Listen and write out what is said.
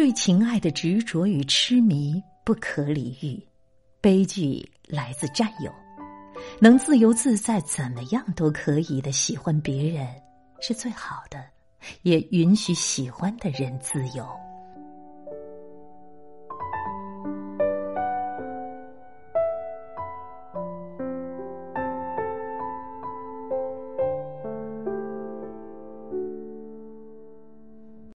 对情爱的执着与痴迷不可理喻悲剧来自占有。能自由自在怎么样都可以的喜欢别人是最好的也允许喜欢的人自由。